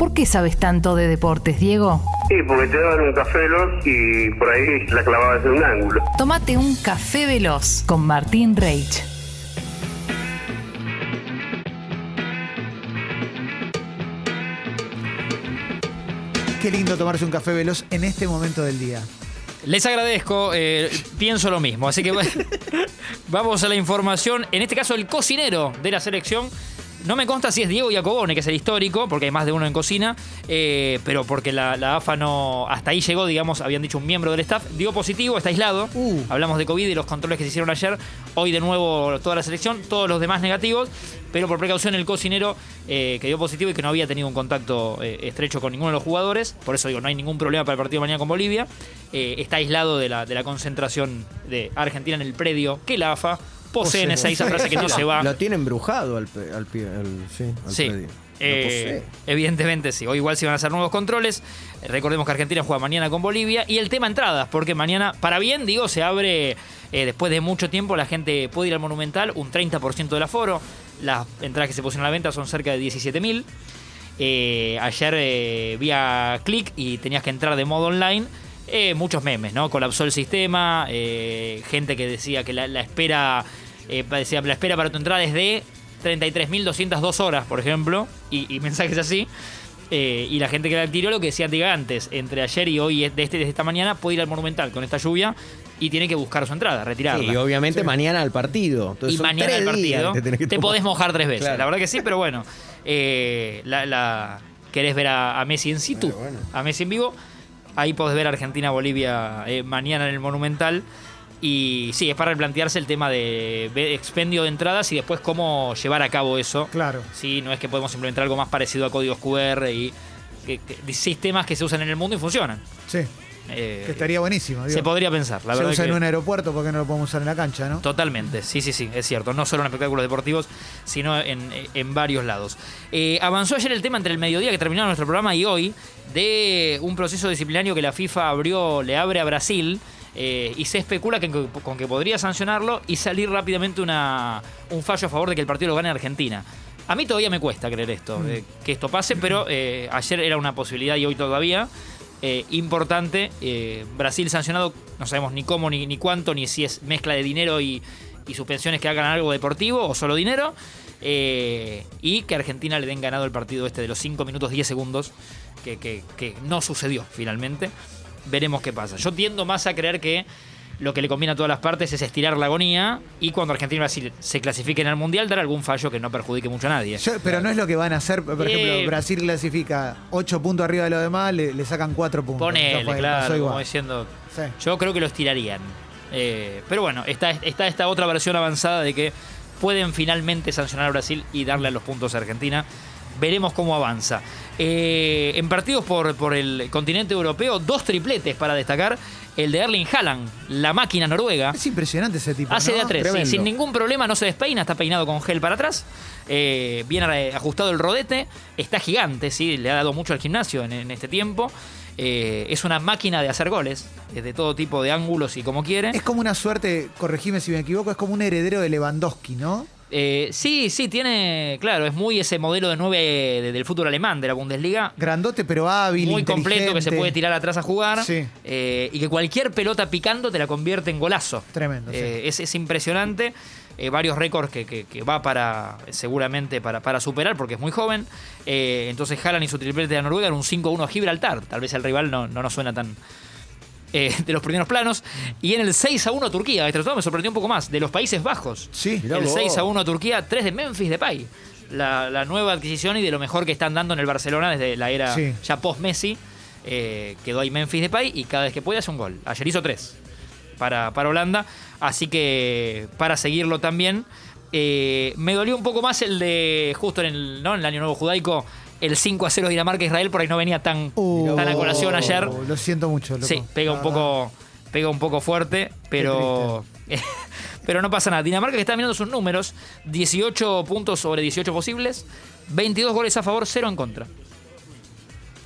¿Por qué sabes tanto de deportes, Diego? Sí, porque te daban un café veloz y por ahí la clavabas en un ángulo. Tómate un café veloz con Martín Reich. Qué lindo tomarse un café veloz en este momento del día. Les agradezco, eh, pienso lo mismo. Así que vamos a la información. En este caso, el cocinero de la selección no me consta si es Diego Iacobone, que es el histórico, porque hay más de uno en cocina, eh, pero porque la, AFA no. Hasta ahí llegó, digamos, habían dicho un miembro del staff. Dio positivo, está aislado. Uh. Hablamos de COVID y los controles que se hicieron ayer. Hoy de nuevo toda la selección, todos los demás negativos, pero por precaución el cocinero eh, que dio positivo y que no había tenido un contacto eh, estrecho con ninguno de los jugadores. Por eso digo, no hay ningún problema para el partido de mañana con Bolivia. está aislado de la, de la concentración de Argentina en el predio que la AFA poseen esa, esa frase que no se va. Lo tiene embrujado al, pe- al, pie- al- sí, al Sí. predio. Lo Eh, posee. evidentemente sí. Hoy igual se van a hacer nuevos controles. Eh, Recordemos que Argentina juega mañana con Bolivia. Y el tema entradas, porque mañana, para bien, digo, se abre eh, después de mucho tiempo. La gente puede ir al Monumental, un 30% del aforo. Las entradas que se pusieron a la venta son cerca de 17.000. Eh, ayer eh, vía clic y tenías que entrar de modo online. Eh, muchos memes, ¿no? Colapsó el sistema, eh, gente que decía que la, la espera eh, decía, la espera para tu entrada es de 33.202 horas, por ejemplo, y, y mensajes así. Eh, y la gente que la adquirió, lo que decía diga antes, entre ayer y hoy, de, este, de esta mañana, puede ir al Monumental con esta lluvia y tiene que buscar su entrada, retirarla. Sí, y obviamente mañana al partido. Entonces Y son mañana el partido te tomar. podés mojar tres veces. Claro. La verdad que sí, pero bueno. eh, la, la- querés ver a, a Messi en situ, Bueno, bueno. a Messi en vivo. Ahí podés ver Argentina-Bolivia eh, mañana en el Monumental. Y sí, es para replantearse el tema de expendio de entradas y después cómo llevar a cabo eso. Claro. Sí, no es que podemos implementar algo más parecido a códigos QR y que- que- sistemas que se usan en el mundo y funcionan. Sí, Eh, que estaría buenísimo. digo. se podría pensar, la se verdad. usa que- en un aeropuerto porque no lo podemos usar en la cancha, ¿no? Totalmente, sí, sí, sí, es cierto. No solo en espectáculos deportivos, sino en, en varios lados. Eh, avanzó ayer el tema entre el mediodía que terminó nuestro programa y hoy de un proceso disciplinario que la FIFA abrió, le abre a Brasil. eh, y se especula que, con que podría sancionarlo y salir rápidamente una, un fallo a favor de que el partido lo gane Argentina. A mí todavía me cuesta creer esto, eh, que esto pase, pero eh, ayer era una posibilidad y hoy todavía. Eh, importante. eh, Brasil sancionado, no sabemos ni cómo, ni, ni cuánto, ni si es mezcla de dinero y, y suspensiones que hagan algo deportivo o solo dinero. eh, y que Argentina le den ganado el partido este de los 5 minutos 10 segundos, que, que- que no sucedió finalmente. Veremos qué pasa. Yo tiendo más a creer que lo que le conviene a todas las partes es estirar la agonía y cuando Argentina y Brasil se clasifiquen al Mundial dar algún fallo que no perjudique mucho a nadie. Yo- pero no es lo que van a hacer. Por Eh, ejemplo, Brasil clasifica 8 puntos arriba de los demás, le, le sacan 4 puntos. Ponele, claro, como diciendo, Sí. Yo creo que lo estirarían. Eh, pero bueno, está, está esta otra versión avanzada de que pueden finalmente sancionar a Brasil y darle a los puntos a Argentina. Veremos cómo avanza. Eh, en partidos por, por el continente europeo, dos tripletes para destacar. El de Erling Haaland, la máquina noruega. Es impresionante ese tipo. Hace ¿no? de a tres, sí, sin ningún problema, no se despeina, está peinado con gel para atrás. Eh, bien ajustado el rodete, está gigante, sí, le ha dado mucho al gimnasio en, en este tiempo. Eh, es una máquina de hacer goles, de todo tipo de ángulos y como quiere. Es como una suerte, corregime si me equivoco, es como un heredero de Lewandowski, ¿no? Eh, sí, sí, tiene, claro, es muy ese modelo de nueve de- del fútbol alemán, de la Bundesliga. Grandote pero hábil, Muy completo, que se puede tirar atrás a jugar. Sí. eh, y que cualquier pelota picando te la convierte en golazo. Tremendo, sí. Eh, es, es impresionante. Varios récords que, que- que va para, seguramente, para, para superar, porque es muy joven. Entonces, Haaland y su triplete de Noruega en un 5-1 a Gibraltar. Tal vez el rival no, no nos suena tan. Eh, de los primeros planos. Y en el 6-1 a Turquía. Este resultado me sorprendió un poco más. De los Países Bajos. Sí. El vos. 6-1 a Turquía, 3 de Memphis Depay. La, la nueva adquisición y de lo mejor que están dando en el Barcelona desde la era Sí. ya post-Messi. Eh, quedó ahí Memphis Depay y cada vez que puede hace un gol. Ayer hizo tres para, para Holanda. Así que para seguirlo también. Eh, me dolió un poco más el de justo en el, ¿no? en el Año Nuevo Judaico, el 5 a 0 Dinamarca-Israel, por ahí no venía tan, Uh, tan a colación ayer. Lo siento mucho, loco. Sí, pega un poco, pega un poco fuerte, pero. pero no pasa nada. Dinamarca que está mirando sus números: 18 puntos sobre 18 posibles, 22 goles a favor, 0 en contra.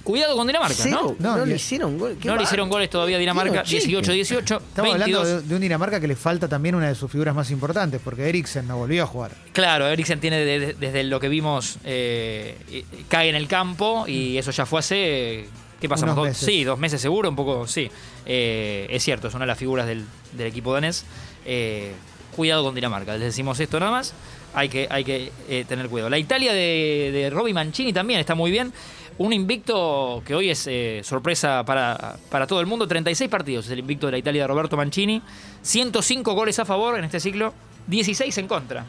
Cuidado con Dinamarca, Cero. ¿no? No, No, le hicieron gol. Qué No le bárbaro. hicieron goles todavía a Dinamarca. Tiene un chiste. 18-18. Estamos 22. hablando de, de un Dinamarca que le falta también una de sus figuras más importantes, porque Eriksen no volvió a jugar. Claro, Eriksen tiene de- de- desde lo que vimos, eh, eh, cae en el campo y eso ya fue hace. ¿Qué pasamos? Unos Dos- meses. Sí, dos meses seguro, un poco, sí. Eh, es cierto, es una de las figuras del, del equipo danés. Eh, cuidado con Dinamarca, les decimos esto nada más. Hay que, hay que eh, tener cuidado. La Italia de, de Roby Mancini también está muy bien. Un invicto que hoy es eh, sorpresa para, para todo el mundo. 36 partidos es el invicto de la Italia de Roberto Mancini. 105 goles a favor en este ciclo, 16 en contra.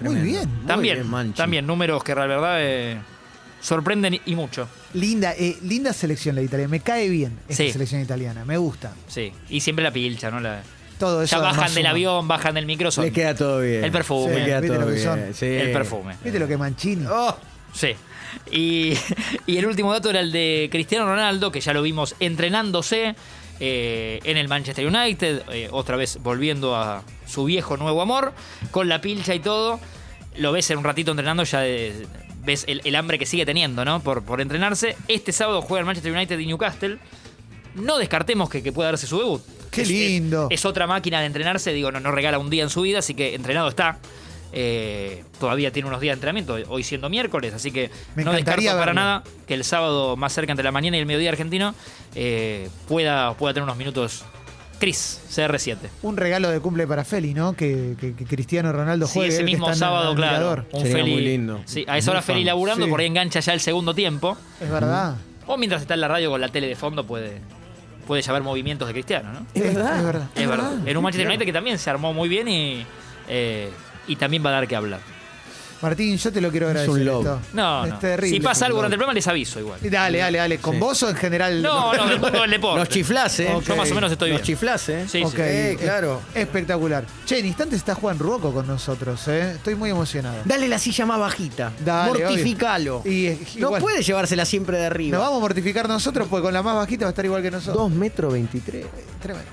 Muy bien. Muy También, bien, Manchi. también números que la verdad eh, sorprenden y mucho. Linda, eh, linda selección la italiana. Me cae bien esta Sí. selección italiana. Me gusta. Sí, y siempre la pilcha, ¿no? La, Todo eso. ya bajan del avión, bajan del micro, son- Le queda todo bien. El perfume. Le queda ¿Viste todo lo que son? bien. Sí. el perfume. ¿Viste lo que Mancini? Oh, Sí. Y, y el último dato era el de Cristiano Ronaldo, que ya lo vimos entrenándose eh, en el Manchester United, eh, otra vez volviendo a su viejo nuevo amor, con la pilcha y todo. Lo ves en un ratito entrenando, ya de- ves el, el hambre que sigue teniendo, ¿no? Por, por entrenarse. Este sábado juega el Manchester United y Newcastle. No descartemos que, que pueda darse su debut. Qué Es- lindo. Es, es otra máquina de entrenarse, digo, no, no regala un día en su vida, así que entrenado está. Eh, todavía tiene unos días de entrenamiento, hoy siendo miércoles, así que Me no descarto para nada que el sábado más cerca entre la mañana y el mediodía argentino eh, pueda, pueda tener unos minutos. Cris, CR7. Un regalo de cumple para Feli, ¿no? Que, que- que Cristiano Ronaldo Sí, juegue. ese él que mismo sábado, claro. Un Sería Feli, muy lindo. Sí, a esa hora Feli laburando, Sí. por ahí engancha ya el segundo tiempo. Es verdad. O mientras está en la radio con la tele de fondo puede, puede ya ver movimientos de Cristiano, ¿no? Es verdad. Es verdad. Es verdad. En un Manchester United que también se armó muy bien y, eh, y también va a dar que hablar. Martín, yo te lo quiero Es agradecer. un love. esto. No, es no. terrible. Si pasa Es algo durante el programa les aviso igual. Dale, dale, dale. ¿Con Sí. vos o en general? No, no, del mundo del deporte. Nos chiflás, ¿eh? Ok. Yo más o menos estoy Nos bien. chiflás, ¿eh? Sí, Ok, sí. Es- claro. Espectacular. Che, en instantes está Juan Ruoco con nosotros, ¿eh? Estoy muy emocionado. Dale la silla más bajita. Dale, Mortificalo. Y, eh, no puede llevársela siempre de arriba. Nos vamos a mortificar nosotros porque con la más bajita va a estar igual que nosotros. 2 metros 23. Tremendo.